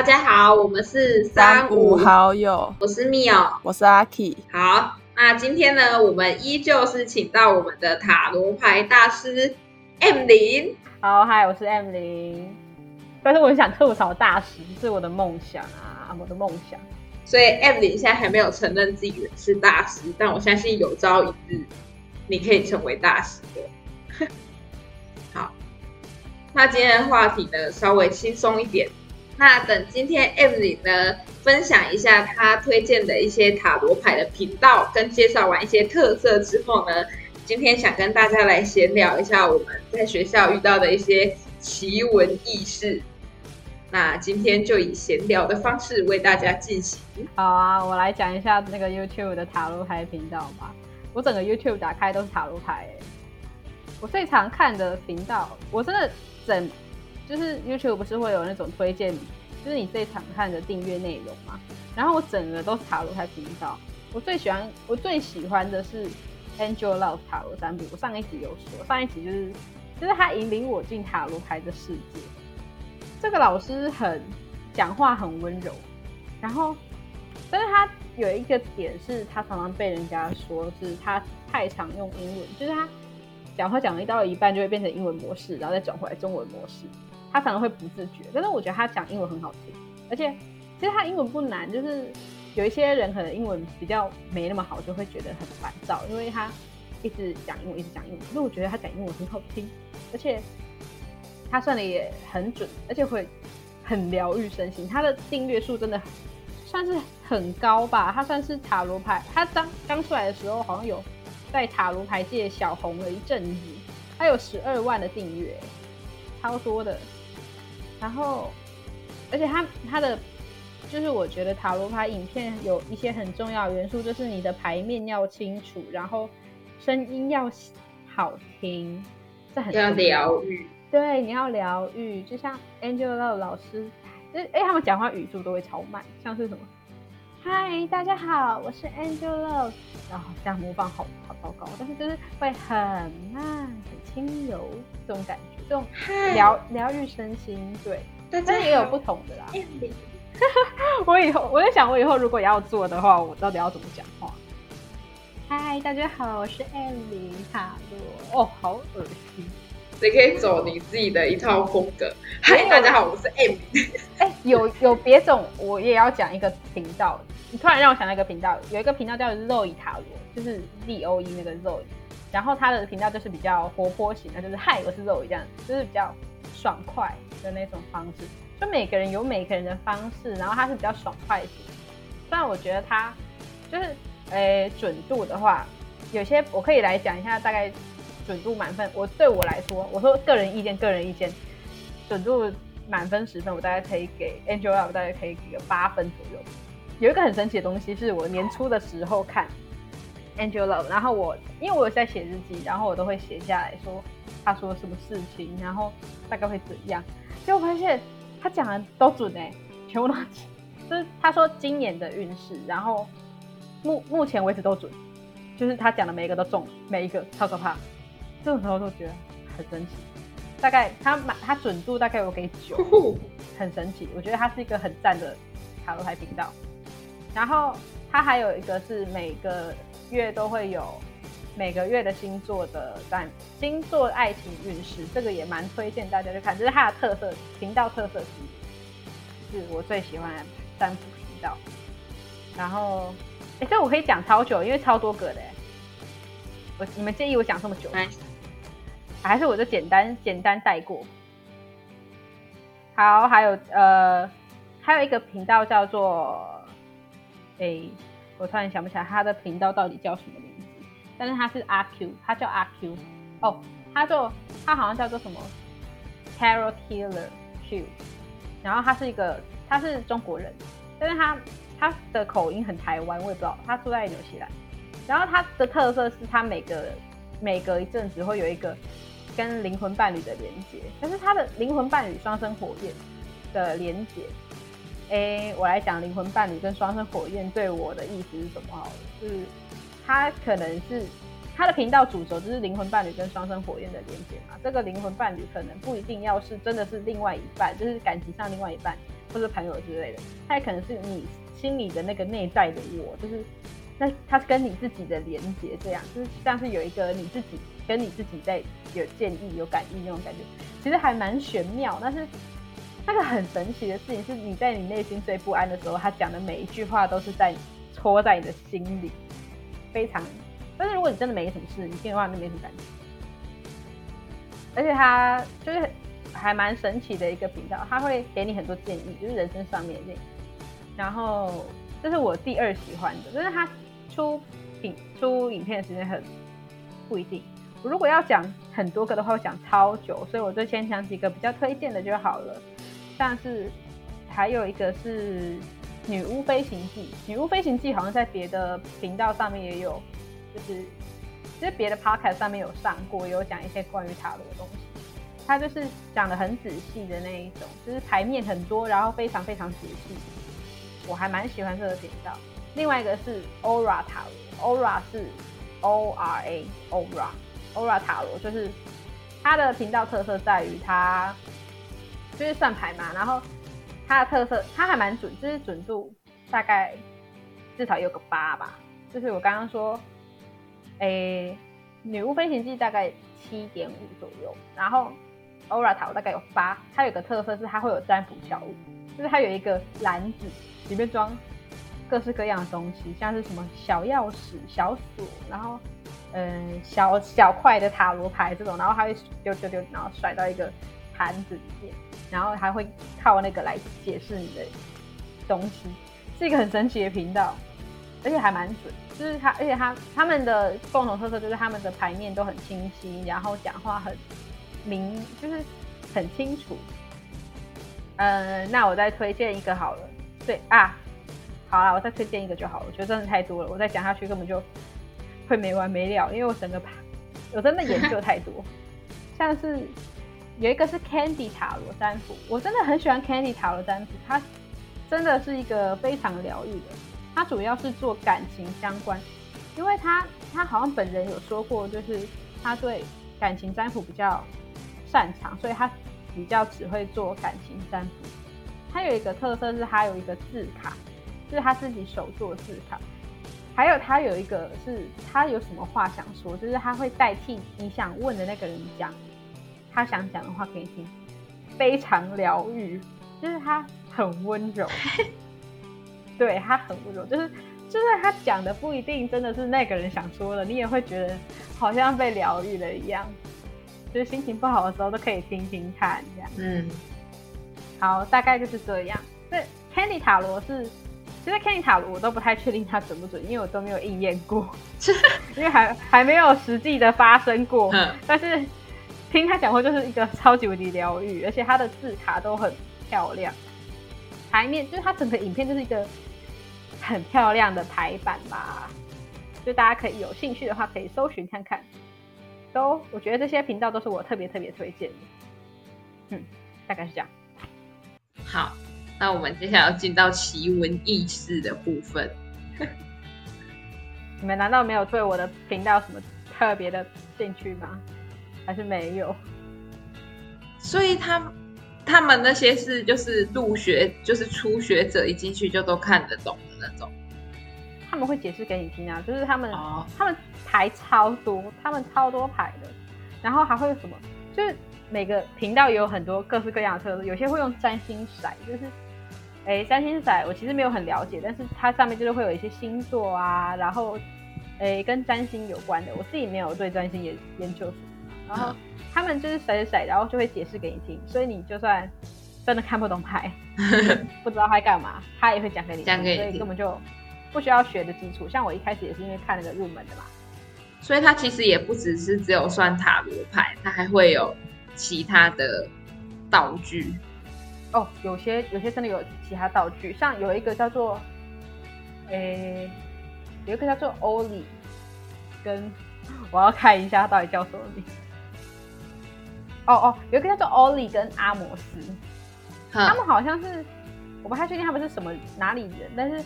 大家好，我们是三五好友，我是密奥，我是阿 K。好，那今天呢，我们依旧是请到我们的塔罗牌大师 M 零。好，嗨，我是 M 零。但是我很想吐槽大师是我的梦想啊，我的梦想。所以 M 零现在还没有承认自己是大师，但我相信有朝一日你可以成为大师的。好，那今天的话题呢，稍微轻松一点。那等今天 M 里呢分享一下他推荐的一些塔罗牌的频道，跟介绍完一些特色之后呢，今天想跟大家来闲聊一下我们在学校遇到的一些奇闻异事。那今天就以闲聊的方式为大家进行。好啊，我来讲一下那个 YouTube 的塔罗牌频道吧。我整个 YouTube 打开都是塔罗牌，我最常看的频道，我真的整。就是 YouTube 不是会有那种推荐，就是你最常看的订阅内容嘛。然后我整个都是塔罗牌频道，我最喜欢我最喜欢的是 Angel Love 塔罗占卜。我上一集有说，上一集就是就是他引领我进塔罗牌的世界。这个老师很讲话很温柔，然后但是他有一个点是他常常被人家说是他太常用英文，就是他讲话讲一到一半就会变成英文模式，然后再转回来中文模式。他常常会不自觉，但是我觉得他讲英文很好听，而且其实他英文不难，就是有一些人可能英文比较没那么好，就会觉得很烦躁，因为他一直讲英文，一直讲英文。可是我觉得他讲英文很好听，而且他算的也很准，而且会很疗愈身心。他的订阅数真的算是很高吧？他算是塔罗牌，他刚刚出来的时候好像有在塔罗牌界小红了一阵子，他有十二万的订阅，超多的。然后，而且他他的就是我觉得塔罗牌影片有一些很重要元素，就是你的牌面要清楚，然后声音要好听，这很要疗愈。对，你要疗愈，就像 Angel Love 老师，就哎他们讲话语速都会超慢，像是什么？嗨，大家好，我是 Angel Love，然后这样模仿好好糟糕，但是就是会很慢、很轻柔这种感觉。这种疗疗愈身心，对，但是也有不同的啦。我以后我在想，我以后如果要做的话，我到底要怎么讲话？嗨，大家好，我是艾琳塔罗。哦，好恶心！你可以走你自己的一套风格。嗨，大家好，我是艾琳。哎，有有别种，我也要讲一个频道。你突然让我想到一个频道，有一个频道叫 Zoe 塔罗，就是 Z O E 那个 Zoe。然后他的频道就是比较活泼型的，就是嗨，我是肉这样，就是比较爽快的那种方式。就每个人有每个人的方式，然后他是比较爽快型。虽然我觉得他就是，诶，准度的话，有些我可以来讲一下，大概准度满分。我对我来说，我说个人意见，个人意见，准度满分十分，我大概可以给 Angel，我大概可以给个八分左右。有一个很神奇的东西，是我年初的时候看。Angel Love，然后我因为我有在写日记，然后我都会写下来说他说什么事情，然后大概会怎样。结果发现他讲的都准哎，全部都准。就是他说今年的运势，然后目目前为止都准，就是他讲的每一个都中，每一个超可怕。这种时候都觉得很神奇。大概他满他准度大概我给九，很神奇。我觉得他是一个很赞的塔罗牌频道。然后他还有一个是每个。月都会有每个月的星座的占星座爱情运势，这个也蛮推荐大家去看，这是它的特色频道特色之一，是我最喜欢的占卜频道。然后，哎，这我可以讲超久，因为超多个的。我你们介意我讲这么久吗？还是我就简单简单带过？好，还有呃，还有一个频道叫做哎。我突然想不起来他的频道到底叫什么名字，但是他是阿 Q，他叫阿 Q，哦，他就他好像叫做什么 Carol Killer Q，然后他是一个他是中国人，但是他他的口音很台湾，我也不知道他住在纽西兰，然后他的特色是他每个每隔一阵子会有一个跟灵魂伴侣的连接，但是他的灵魂伴侣双生火焰的连接。哎，我来讲灵魂伴侣跟双生火焰对我的意思是什么？好了，是他可能是他的频道主轴就是灵魂伴侣跟双生火焰的连接嘛。这个灵魂伴侣可能不一定要是真的是另外一半，就是感情上另外一半，或者朋友之类的，他也可能是你心里的那个内在的我，就是那他是跟你自己的连接，这样就是像是有一个你自己跟你自己在有建议、有感应那种感觉，其实还蛮玄妙。但是那个很神奇的事情是，你在你内心最不安的时候，他讲的每一句话都是在戳在你的心里，非常。但是如果你真的没什么事，你听的话就没什么感觉。而且他就是还蛮神奇的一个频道，他会给你很多建议，就是人生上面的建议。然后这是我第二喜欢的，就是他出影出影片的时间很不一定。我如果要讲很多个的话，会讲超久，所以我就先讲几个比较推荐的就好了。但是还有一个是《女巫飞行记》，《女巫飞行记》好像在别的频道上面也有，就是其实别的 podcast 上面有上过，有讲一些关于塔罗的东西。它就是讲的很仔细的那一种，就是牌面很多，然后非常非常仔细。我还蛮喜欢这个频道。另外一个是 Aura 塔罗，Aura 是 O R A Aura。Aura 塔罗就是它的频道特色在于它就是算牌嘛，然后它的特色它还蛮准，就是准度大概至少有个八吧。就是我刚刚说，诶，女巫飞行记大概七点五左右，然后 Aura 塔大概有八。它有个特色是它会有占卜小物，就是它有一个篮子，里面装各式各样的东西，像是什么小钥匙、小锁，然后。嗯，小小块的塔罗牌这种，然后它会丢丢丢，然后甩到一个盘子里面，然后还会靠那个来解释你的东西，是一个很神奇的频道，而且还蛮准。就是他，而且他他们的共同特色就是他们的牌面都很清晰，然后讲话很明，就是很清楚。嗯，那我再推荐一个好了。对啊，好了，我再推荐一个就好了。我觉得真的太多了，我再讲下去根本就。会没完没了，因为我整个牌我真的研究太多。像是有一个是 Candy 塔罗占卜，我真的很喜欢 Candy 塔罗占卜，它真的是一个非常疗愈的。它主要是做感情相关，因为他他好像本人有说过，就是他对感情占卜比较擅长，所以他比较只会做感情占卜。他有一个特色是，他有一个字卡，就是他自己手做字卡。还有他有一个是，他有什么话想说，就是他会代替你想问的那个人讲他想讲的话给你听，非常疗愈，就是他很温柔，对他很温柔，就是就是他讲的不一定真的是那个人想说的，你也会觉得好像被疗愈了一样，就是心情不好的时候都可以听听看这样。嗯，好，大概就是这样。对，Candy 塔罗是。其实 Kenny 塔罗我都不太确定它准不准，因为我都没有应验过，因为还还没有实际的发生过。嗯。但是听他讲话就是一个超级无敌疗愈，而且他的字卡都很漂亮，台面就是他整个影片就是一个很漂亮的排版吧，就大家可以有兴趣的话可以搜寻看看。都我觉得这些频道都是我特别特别推荐的。嗯，大概是这样。好。那我们接下来要进到奇闻异事的部分。你们难道没有对我的频道什么特别的兴趣吗？还是没有？所以他他们那些是就是入学就是初学者一进去就都看得懂的那种。他们会解释给你听啊，就是他们他们牌超多，他们超多牌的，然后还会有什么？就是每个频道也有很多各式各样的特色，有些会用占星骰，就是。哎，占星骰我其实没有很了解，但是它上面就是会有一些星座啊，然后哎跟占星有关的，我自己没有对占星研研究什么。然后他们就是谁谁，然后就会解释给你听，所以你就算真的看不懂牌，不知道他干嘛，他也会讲给你，讲给你，所以根本就不需要学的基础。像我一开始也是因为看那个入门的嘛，所以它其实也不只是只有算塔罗牌，它还会有其他的道具。哦，有些有些真的有其他道具，像有一个叫做，诶，有一个叫做欧里，跟我要看一下他到底叫什么名。哦哦，有一个叫做欧里跟阿摩斯，他们好像是我不太确定他们是什么哪里人，但是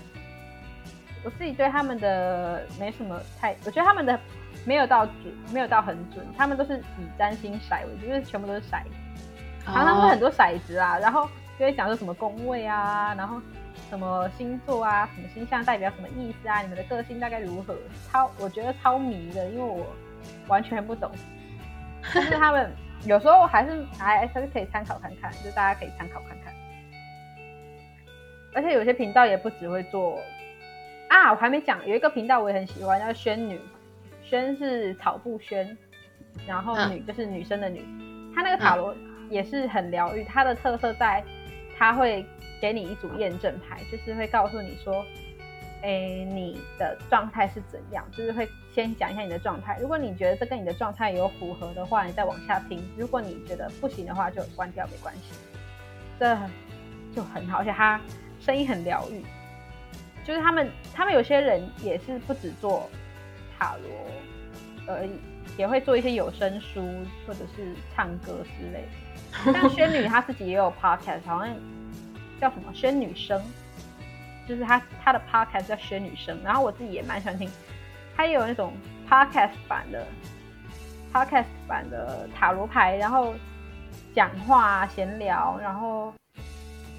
我自己对他们的没什么太，我觉得他们的没有到准，没有到很准，他们都是以占星骰为主，就是全部都是骰。常常会很多骰子啊，然后就会讲说什么宫位啊，然后什么星座啊，什么星象代表什么意思啊，你们的个性大概如何？超我觉得超迷的，因为我完全不懂。但是他们有时候还是还还是可以参考看看，就大家可以参考看看。而且有些频道也不只会做啊，我还没讲，有一个频道我也很喜欢，叫轩女，轩是草布轩，然后嗯。女就是女生的女，她那个塔罗也是很疗愈，它的特色在它会给你一组验证牌，就是会告诉你说，哎，你的状态是怎样，就是会先讲一下你的状态。如果你觉得这跟你的状态有符合的话，你再往下听；如果你觉得不行的话，就关掉没关系。这就很好，而且他声音很疗愈。就是他们，他们有些人也是不只做塔罗而已，也会做一些有声书或者是唱歌之类的。像 仙女她自己也有 podcast，好像叫什么轩女生，就是他他的 podcast 叫学女生。然后我自己也蛮喜欢听，他也有那种 podcast 版的 podcast 版的塔罗牌，然后讲话啊、闲聊，然后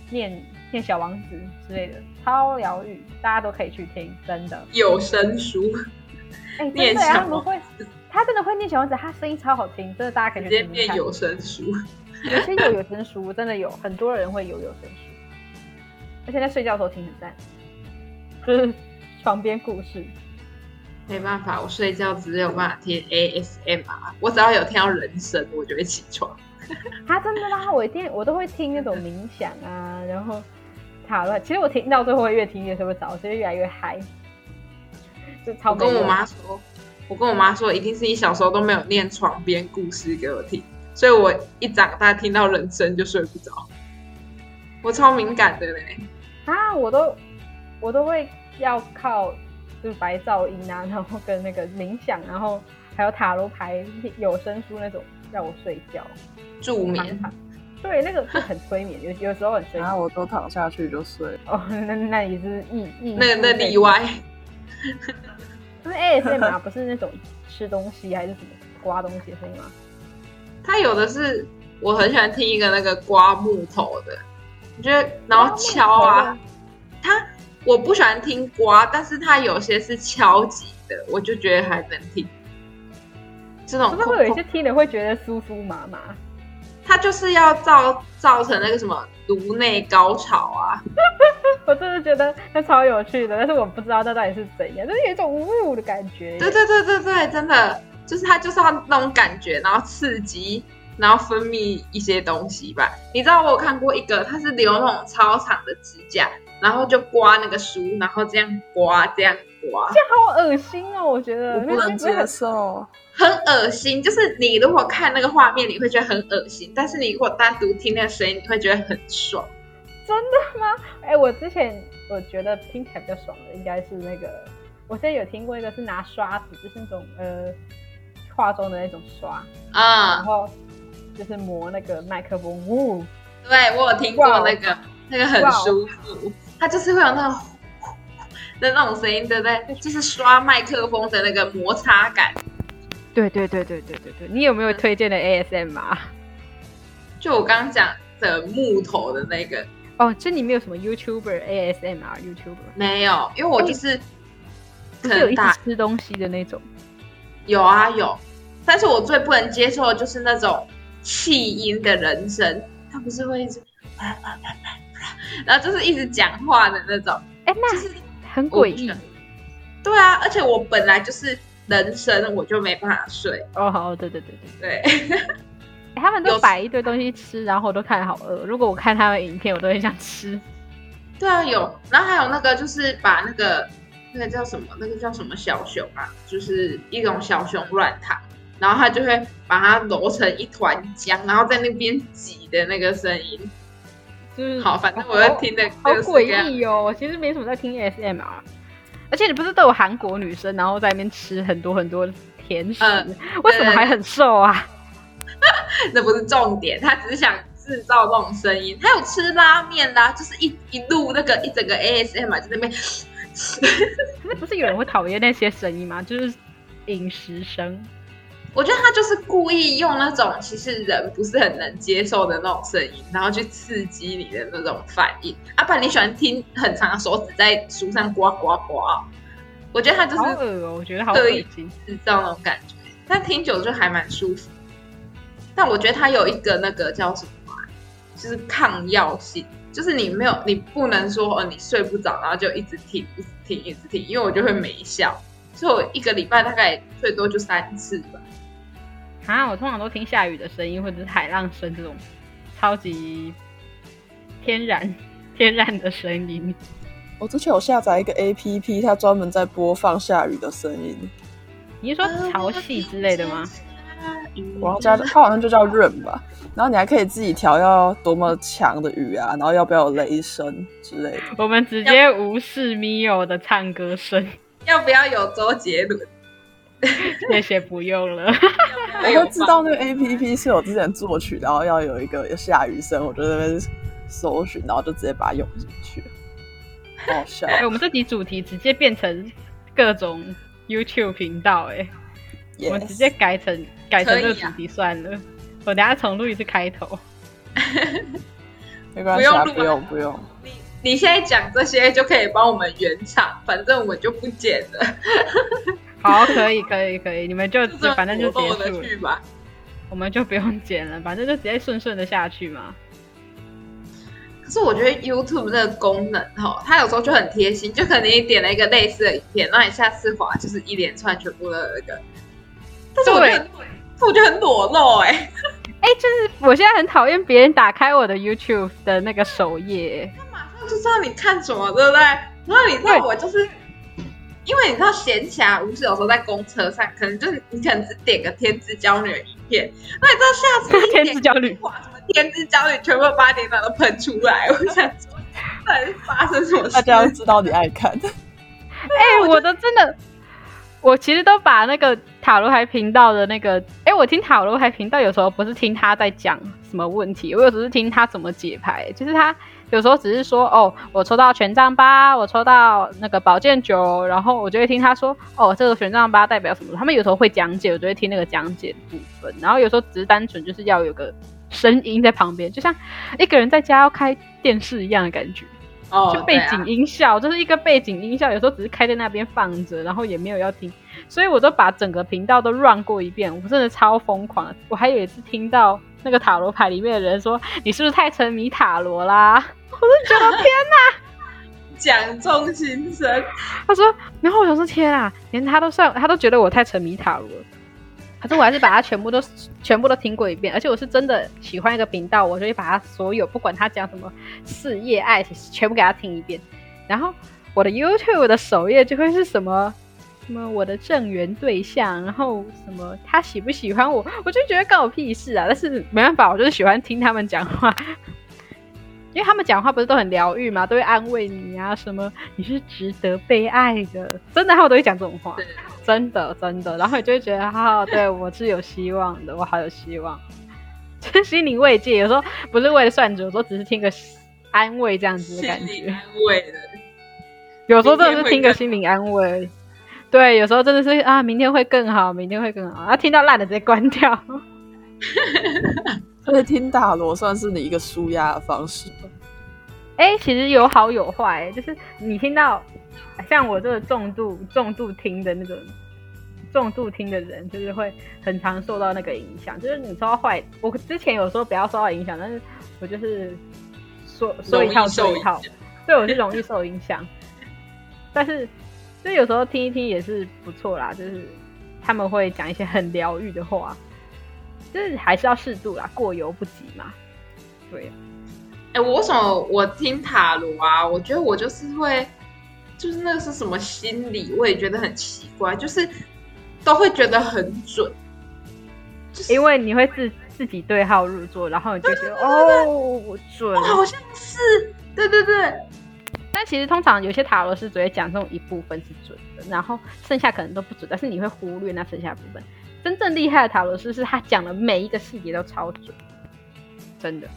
念念小王子之类的，超疗愈，大家都可以去听，真的。有声书，哎、真念的呀，小他们会，他真的会念小王子，他声音超好听，真的大家可以直。接变有声书。有些有有声书，真的有很多人会有有声书，而且在睡觉的时候听很赞，就是床边故事。没办法，我睡觉只有办法听 ASMR，我只要有听到人声，我就会起床。他 真的啦，我一定我都会听那种冥想啊，然后塔罗。其实我听到最后会越听越睡不着，所以越来越嗨。就超我跟我妈说，我跟我妈说，一定是你小时候都没有念床边故事给我听，所以我一长大听到人声就睡不着。我超敏感的嘞，啊，我都我都会要靠就是白噪音啊，然后跟那个冥想，然后还有塔罗牌、有声书那种让我睡觉助眠。对，那个是很催眠，有有时候很催眠。然后我都躺下去就睡。哦，那那也是意意那那例外，不是 ASMR 不是那种吃东西还是什么刮东西的声音吗？他有的是我很喜欢听一个那个刮木头的，我觉得然后敲啊，他我不喜欢听刮，但是他有些是敲击的，我就觉得还能听。这种是不是会有一些听的会觉得酥酥麻麻？他就是要造造成那个什么颅内高潮啊，我真的觉得那超有趣的，但是我不知道那到底是怎样，就是有一种呜的感觉。对对对对对，真的就是他就是要那种感觉，然后刺激，然后分泌一些东西吧。你知道我有看过一个，它是留那种超长的指甲，然后就刮那个书，然后这样刮这样刮，这好恶心哦！我觉得我不能接受。很恶心。就是你如果看那个画面，你会觉得很恶心，但是你如果单独听那个声音，你会觉得很爽。真的吗哎、我之前我觉得听起来比较爽的应该是那个，我现在有听过一个是拿刷子，就是那种呃化妆的那种刷啊，然啊、后就是磨那个麦克风，呜，对我有听过那个，那个很舒服，它就是会有那种 的那种声音，对不对？就是刷麦克风的那个摩擦感。对对对对对对对，你有没有推荐的 ASMR？就我刚刚讲的木头的那个哦，这里面有什么 YouTuber ASMR YouTuber？没有，因为我就是不是有一直可能打吃东西的那种？有啊有，但是我最不能接受的就是那种气音的人声，他不是会一直，然后就是一直讲话的那种，哎、那就是很诡异对啊，而且我本来就是人声，我就没办法睡，哦。好，对对对对。对。欸 他们都有摆一堆东西吃，然后我都看得好饿。如果我看他们影片，我都很想吃。对啊，有，然后还有那个就是把那个那个叫什么，那个叫什么小熊啊，就是一种小熊软糖，然后他就会把它揉成一团浆，然后在那边挤的那个声音。嗯好，反正我在听的好诡样异哦！我其实没什么在听 ASMR，而且你不是都有韩国女生，然后在那边吃很多很多甜食，嗯为什么还很瘦啊？那不是重点，他只是想制造那种声音。还有吃拉面啦，就是一一路那个一整个 ASMR，就在那边，可 是不是有人会讨厌那些声音吗？就是饮食声。我觉得他就是故意用那种其实人不是很能接受的那种声音，然后去刺激你的那种反应。啊，爸你喜欢听很长的手指在书上刮刮刮，我觉得他就是恶哦，我觉得好恶心。制造那种感觉，但听久就还蛮舒服。但我觉得他有一个那个叫什么、就是抗药性，就是你没有，你不能说哦，你睡不着，然后就一直听，一直听，一直听，因为我就会没效。所以我一个礼拜大概最多就三次吧。啊，我通常都听下雨的声音或者是海浪声这种超级天然 天然的声音。我之前有下载一个 A P P，它专门在播放下雨的声音。你是说潮汐之类的吗？我要加，它好像就叫润吧。然后你还可以自己调要多么强的雨啊，然后要不要有雷声之类的。我们直接无视 Mio 的唱歌声，要不要有周杰伦？谢谢不用了。我又知道那个 A P P 是我之前作曲，然后要有一个下雨声，我就在那边搜寻，然后就直接把它用进去。好好笑。哎、我们这集主题直接变成各种 YouTube 频道、哎，我们直接改成改成这个主题算了。我等下重录一次开头。没关系啊，不用不用不用。你你现在讲这些就可以帮我们圆场，反正我们就不剪了，好，可以可以可以，你们就就反正就结束了，去吧。我们就不用剪了，反正就直接顺顺的下去嘛。可是我觉得 YouTube 这个功能哈，它有时候就很贴心，就可能你点了一个类似的影片，让你下次滑就是一连串全部的那个。但是我觉得，我觉得很裸露哎、哎、就是我现在很讨厌别人打开我的 YouTube 的那个首页，他马上就知道你看什么，对不对？然后你知道我就是，因为你知道闲暇无事，有时候在公车上，可能就是你可能只点个天之娇女的影片，那你知道下次一点 天之娇女哇，什么天之娇女全部八点档都喷出来，我想说，到底是发生什么事？大家要知道你爱看。哎、我都真的，我其实都把那个塔罗牌频道的那个，哎、我听塔罗牌频道有时候不是听他在讲什么问题，我有时候是听他怎么解牌，就是他有时候只是说，哦，我抽到权杖八，我抽到那个宝剑九，然后我就会听他说，哦，这个权杖八代表什么？他们有时候会讲解，我就会听那个讲解部分，然后有时候只是单纯就是要有个声音在旁边，就像一个人在家要开电视一样的感觉。哦就背景音效，就是一个背景音效，有时候只是开在那边放着，然后也没有要听，所以我都把整个频道都 run 过一遍，我真的超疯狂的。我还有一次听到那个塔罗牌里面的人说：“你是不是太沉迷塔罗啦？” 我就觉得天讲 中心声，他说，然后我想说天啊，连他都算，他都觉得我太沉迷塔罗了。可是我还是把它全部都全部都听过一遍，而且我是真的喜欢一个频道，我就会把它所有不管他讲什么事业、爱情，全部给他听一遍。然后我的 YouTube 的首页就会是什么什么我的正缘对象，然后什么他喜不喜欢我，我就觉得关我屁事啊！但是没办法，我就是喜欢听他们讲话。因为他们讲话不是都很疗愈嘛，都会安慰你啊，什么你是值得被爱的，真的，他们都会讲这种话，真的真的，然后你就会觉得，哈、对我是有希望的，我好有希望，就是心灵慰藉，有时候不是为了算准，有时候只是听个安慰这样子的感觉，安慰的。有时候真的是听个心灵安慰，对，有时候真的是啊，明天会更好，明天会更好，啊，听到烂的直接关掉。所以听塔罗算是你一个舒压的方式吧。哎、其实有好有坏，就是你听到像我这个重度重度听的那种重度听的人，就是会很常受到那个影响。就是你说到坏，我之前有说不要受到影响，但是我就是说说一套做一套对我是容易受影响。但是就有时候听一听也是不错啦，就是他们会讲一些很疗愈的话，就是还是要适度啦，过犹不及嘛。对，哎、我为什么我听塔罗啊？我觉得我就是会，就是那个是什么心理，我也觉得很奇怪，就是都会觉得很准，就是因为你会自自己对号入座，然后你就觉得哦，我准哦。好像是，对对对，但其实通常有些塔罗师只会讲这种一部分是准的，然后剩下可能都不准，但是你会忽略那剩下部分。真正厉害的塔罗师是他讲的每一个细节都超准，真的。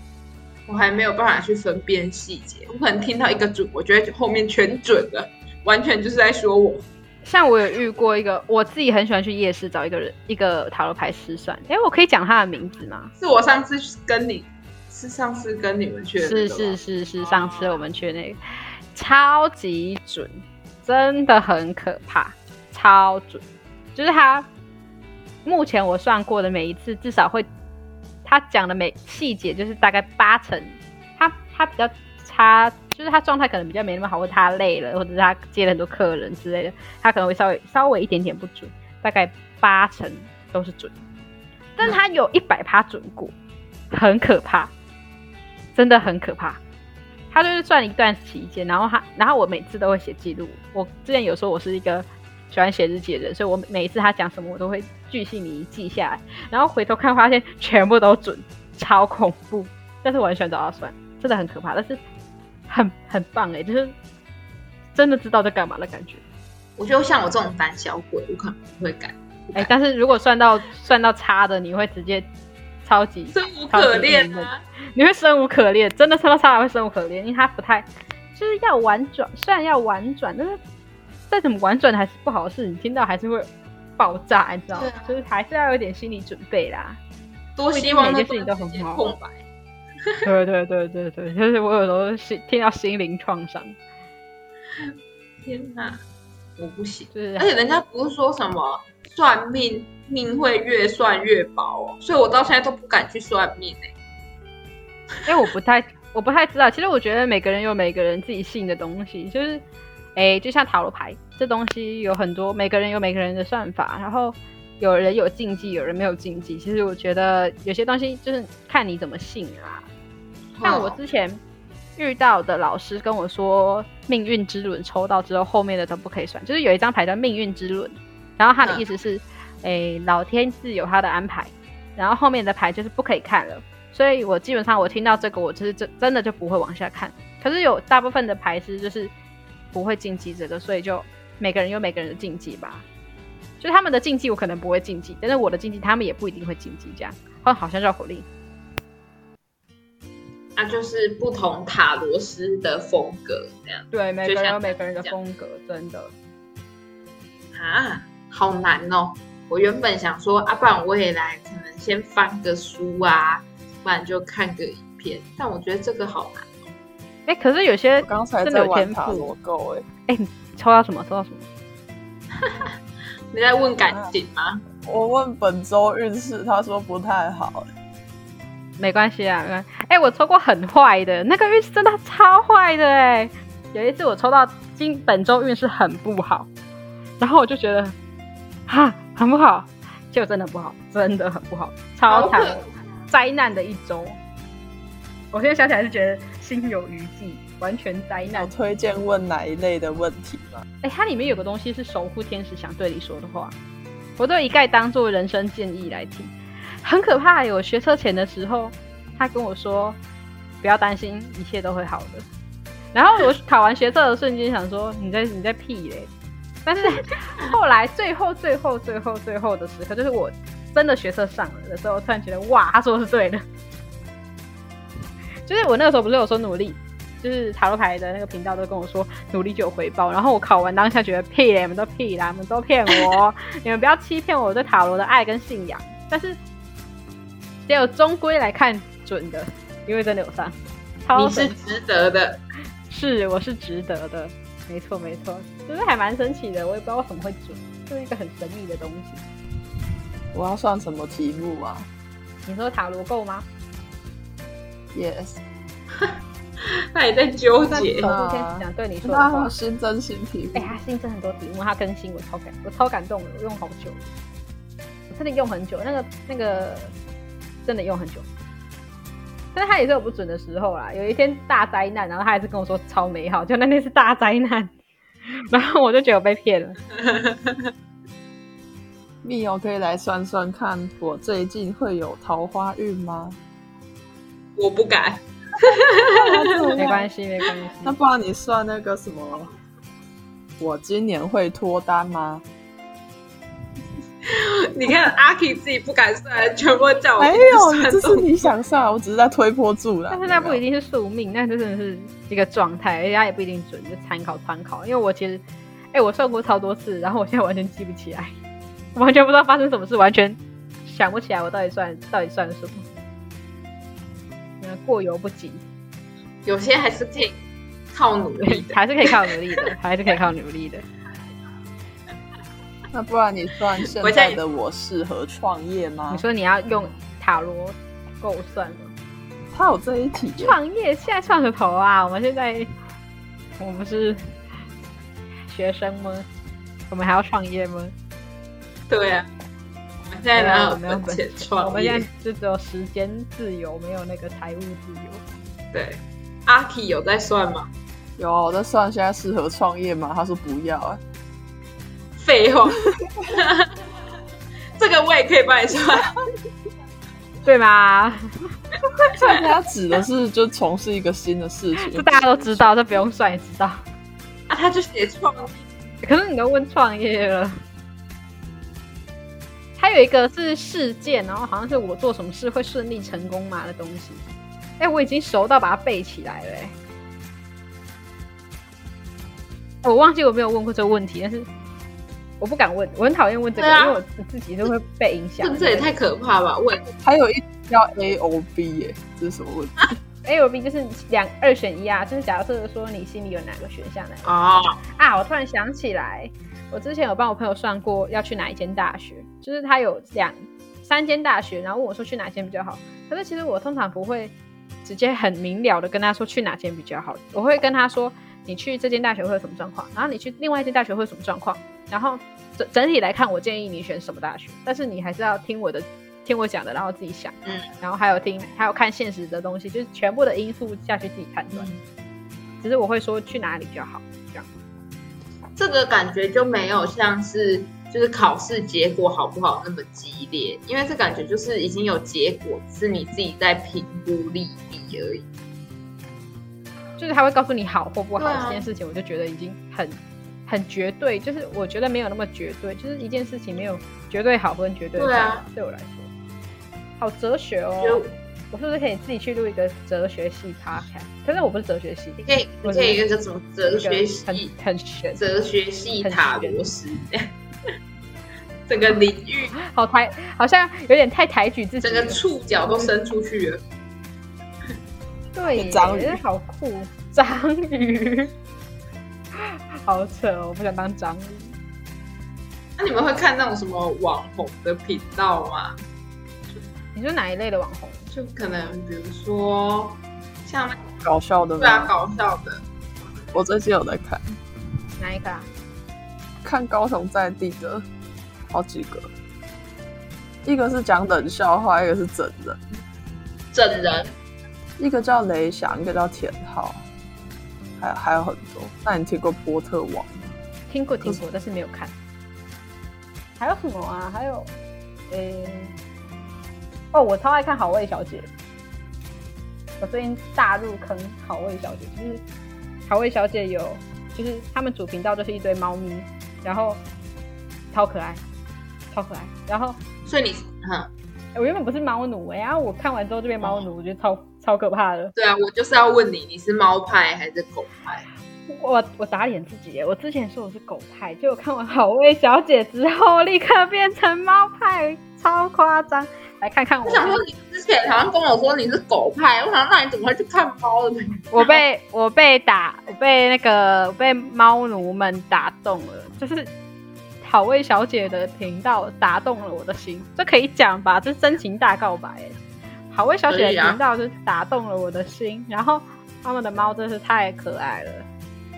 我还没有办法去分辨细节，我可能听到一个准，我觉得后面全准了，完全就是在说我。像我有遇过一个，我自己很喜欢去夜市找一个人一个塔罗牌师算。哎，我可以讲他的名字吗？是我上次跟你，是上次跟你们去的，是是是是上次我们去那个，超级准，真的很可怕，超准。就是他目前我算过的每一次，至少会他讲的每细节就是大概八成，他他比较差。就是他状态可能比较没那么好，或者他累了，或者是他接了很多客人之类的，他可能会稍微稍微一点点不准，大概八成都是准，但他有一百趴准过，很可怕，真的很可怕。他就是算一段期间，然后他，然后我每次都会写记录。我之前有说我是一个喜欢写日记的人，所以我每一次他讲什么，我都会巨细靡记下来，然后回头看发现全部都准，超恐怖。但是我很喜欢找他算，真的很可怕，但是。很很棒哎，就是真的知道在干嘛的感觉。我觉得像我这种胆小鬼，我可能不会改。哎，但是如果算到算到差的，你会直接超级生无可恋啊！你会生无可恋，真的算到差会生无可恋，因为他不太就是要婉转，虽然要婉转，但是再怎么婉转还是不好的事，你听到还是会爆炸，你知道吗？就是还是要有点心理准备啦。多希望每件事情都很好。空白。对对对对对，就是我有时候心听到心灵创伤。天哪，我不行。就是而且人家不是说什么算命命会越算越薄哦，所以我到现在都不敢去算命哎。因为我不太我不太知道，其实我觉得每个人有每个人自己信的东西，就是哎，就像塔罗牌这东西有很多，每个人有每个人的算法，然后有人有禁忌，有人没有禁忌。其实我觉得有些东西就是看你怎么信啊。像我之前遇到的老师跟我说，命运之轮抽到之后，后面的都不可以算。就是有一张牌叫命运之轮，然后他的意思是，哎，老天自有他的安排，然后后面的牌就是不可以看了。所以我基本上我听到这个，我就是真真的就不会往下看。可是有大部分的牌是就是不会禁忌这个，所以就每个人有每个人的禁忌吧。就他们的禁忌我可能不会禁忌，但是我的禁忌他们也不一定会禁忌。这样，哦，好像绕口令。那就是不同塔罗斯的风格，这样对，每个人有每个人的风格，真的啊，好难哦！我原本想说，啊，不然我也来，可能先翻个书啊，不然就看个影片。但我觉得这个好难。哎，可是有些刚才在玩塔罗够哎，哎，抽到什么？抽到什么？你在问感情吗？我问本周运势，他说不太好。没关系啊，哎，我抽过很坏的，那个运势真的超坏的哎。有一次我抽到今本周运势很不好，然后我就觉得，哈，很不好，就真的不好，真的很不好，超惨，灾难的一周。我现在想起来是觉得心有余悸，完全灾难。推荐问哪一类的问题吗？哎，它里面有个东西是守护天使想对你说的话，我都一概当做人生建议来听。很可怕！我学车前的时候，他跟我说：“不要担心，一切都会好的。”然后我考完学测的瞬间想说：“你在你在屁嘞！” 但是后来最后最后最后最后的时刻，就是我真的学测上了的时候，突然觉得哇，他说的是对的。就是我那个时候不是有说努力，就是塔罗牌的那个频道都跟我说努力就有回报。然后我考完当下觉得屁嘞，你们都屁啦，你们都骗我，你们不要欺骗我对塔罗的爱跟信仰。但是。只有终归来看准的，因为真的有上，你是值得的，是我是值得的，没错没错，就是还蛮神奇的，我也不知道为什么会准，就是一个很神秘的东西。我要算什么题目啊？你说塔罗够吗？Yes，他也在纠结。守护天使想对你说的话，新增新题目。哎，他新增很多题目，他更新，我超感，我超感动的，我用好久，我真的用很久，那个那个。真的用很久，但是他也是有不准的时候啦。有一天大灾难，然后他还是跟我说超美好，就那天是大灾难，然后我就觉得我被骗了。密友可以来算算看，我最近会有桃花运吗？我不敢，没关系，没关系。那不然你算那个什么，我今年会脱单吗？你看阿 K 自己不敢算，全部叫我没有，这是你想算，我只是在推波助澜。但是那不一定是宿命，那真的是一个状态，人家也不一定准，就参考参考。因为我其实，哎、我算过超多次，然后我现在完全记不起来，完全不知道发生什么事，完全想不起来我到底算到底算什么。嗯，过犹不及，有些 还是可以靠努力的。还是可以靠努力的，还是可以靠努力的。那不然你算现在在的我适合创业吗？你说你要用塔罗够算吗？他有这一题，创业现在创个头啊！我们现在我们是学生吗？我们还要创业吗？对啊，我们现在哪有没有本钱我创们现在？就只有时间自由，没有那个财务自由。对，阿 K 有在算吗？有啊我在算现在适合创业吗？他说不要啊。废话，这个我也可以帮你算。对吗？所以他指的是就从事一个新的事情，这大家都知道，这不用算也知道。啊，他就写创业，可是你都问创业了，还有一个是事件，然后好像是我做什么事会顺利成功嘛的东西。哎、我已经熟到把它背起来了、哎，我忘记我没有问过这个问题，但是我不敢问，我很讨厌问这个，啊因为我自己都会被影响这。这也太可怕吧？问还有一题叫 A O B 耶，这是什么问题？？A O B 就是两二选一啊，就是假设说你心里有哪个选项哪个哦，啊，我突然想起来，我之前有帮我朋友算过要去哪一间大学，就是他有两三间大学，然后问我说去哪间比较好。可是其实我通常不会直接很明了的跟他说去哪间比较好，我会跟他说你去这间大学会有什么状况，然后你去另外一间大学会有什么状况，然后整整体来看，我建议你选什么大学，但是你还是要听我的。听我讲的，然后自己想，嗯，然后还有听，还有看现实的东西，就是全部的因素下去自己判断。只是我会说去哪里比较好，这样。这个感觉就没有像是就是考试结果好不好那么激烈，因为这感觉就是已经有结果，是你自己在评估利弊而已。就是他会告诉你好或不好、这件事情，我就觉得已经很很绝对，就是我觉得没有那么绝对，就是一件事情没有绝对好跟绝对坏，对啊对我来说，好哲学哦。我是不是可以自己去录一个哲学系 podcast？可是我不是哲学系，你可以，你可以一个什么哲学系很很玄，哲学系塔罗师，整个领域，好抬，好像有点太抬举自己。整个触角都伸出去了。对，章鱼好酷，章鱼，好扯哦！我不想当章鱼。那你们会看那种什么网红的频道吗？你说哪一类的网红？就可能比如说像那搞笑的对啊，吗？搞笑的，我最近有在看，哪一个啊？看高雄在地的好几个，一个是讲冷笑话，一个是整人，整人一个叫雷翔，一个叫田浩，还有还有很多。那你听过波特王吗？听过听过，但是没有看。还有什么啊？还有，诶、哦，我超爱看好味小姐。我最近大入坑好味小姐，就是好味小姐有，就是他们主频道就是一堆猫咪，然后超可爱，超可爱。然后所以你，哼，我原本不是猫奴哎、然后我看完之后就变猫奴，我觉得超超可怕的。对啊，我就是要问你，你是猫派还是狗派？我我打脸自己耶！我之前说我是狗派，结果看完好味小姐之后，立刻变成猫派，超夸张。来看看我我，想说你之前好像跟我说你是狗派，我想那你怎么会去看猫的？我被我被打，我被那个我被猫奴们打动了，就是好味小姐的频道打动了我的心，这可以讲吧？这是真情大告白耶！好味小姐的频道就是打动了我的心，然后他们的猫真是太可爱了，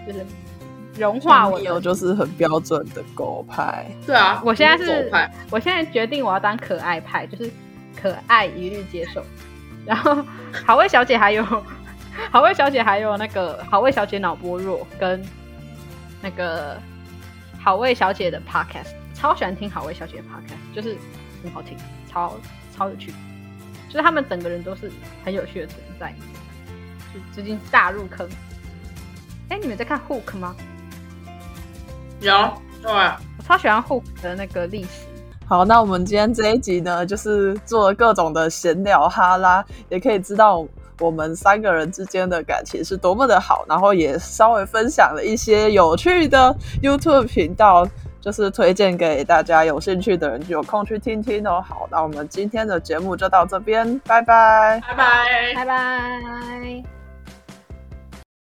就是融化我有就是很标准的狗派，对啊，我现在你是狗派，我现在决定我要当可爱派，就是可爱一律接受。然后好味小姐还有 好味小姐还有那个好味小姐脑波弱跟那个好味小姐的 podcast，超喜欢听好味小姐的 podcast，就是很好听，超超有趣，就是他们整个人都是很有趣的存在，就最近大入坑。哎，你们在看 Hook 吗？有对啊，我超喜欢 Hook 的那个历史。好，那我们今天这一集呢，就是做各种的闲聊哈拉，也可以知道我们三个人之间的感情是多么的好，然后也稍微分享了一些有趣的 YouTube 频道，就是推荐给大家有兴趣的人有空去听听哦。好，那我们今天的节目就到这边，拜拜。拜拜。拜拜。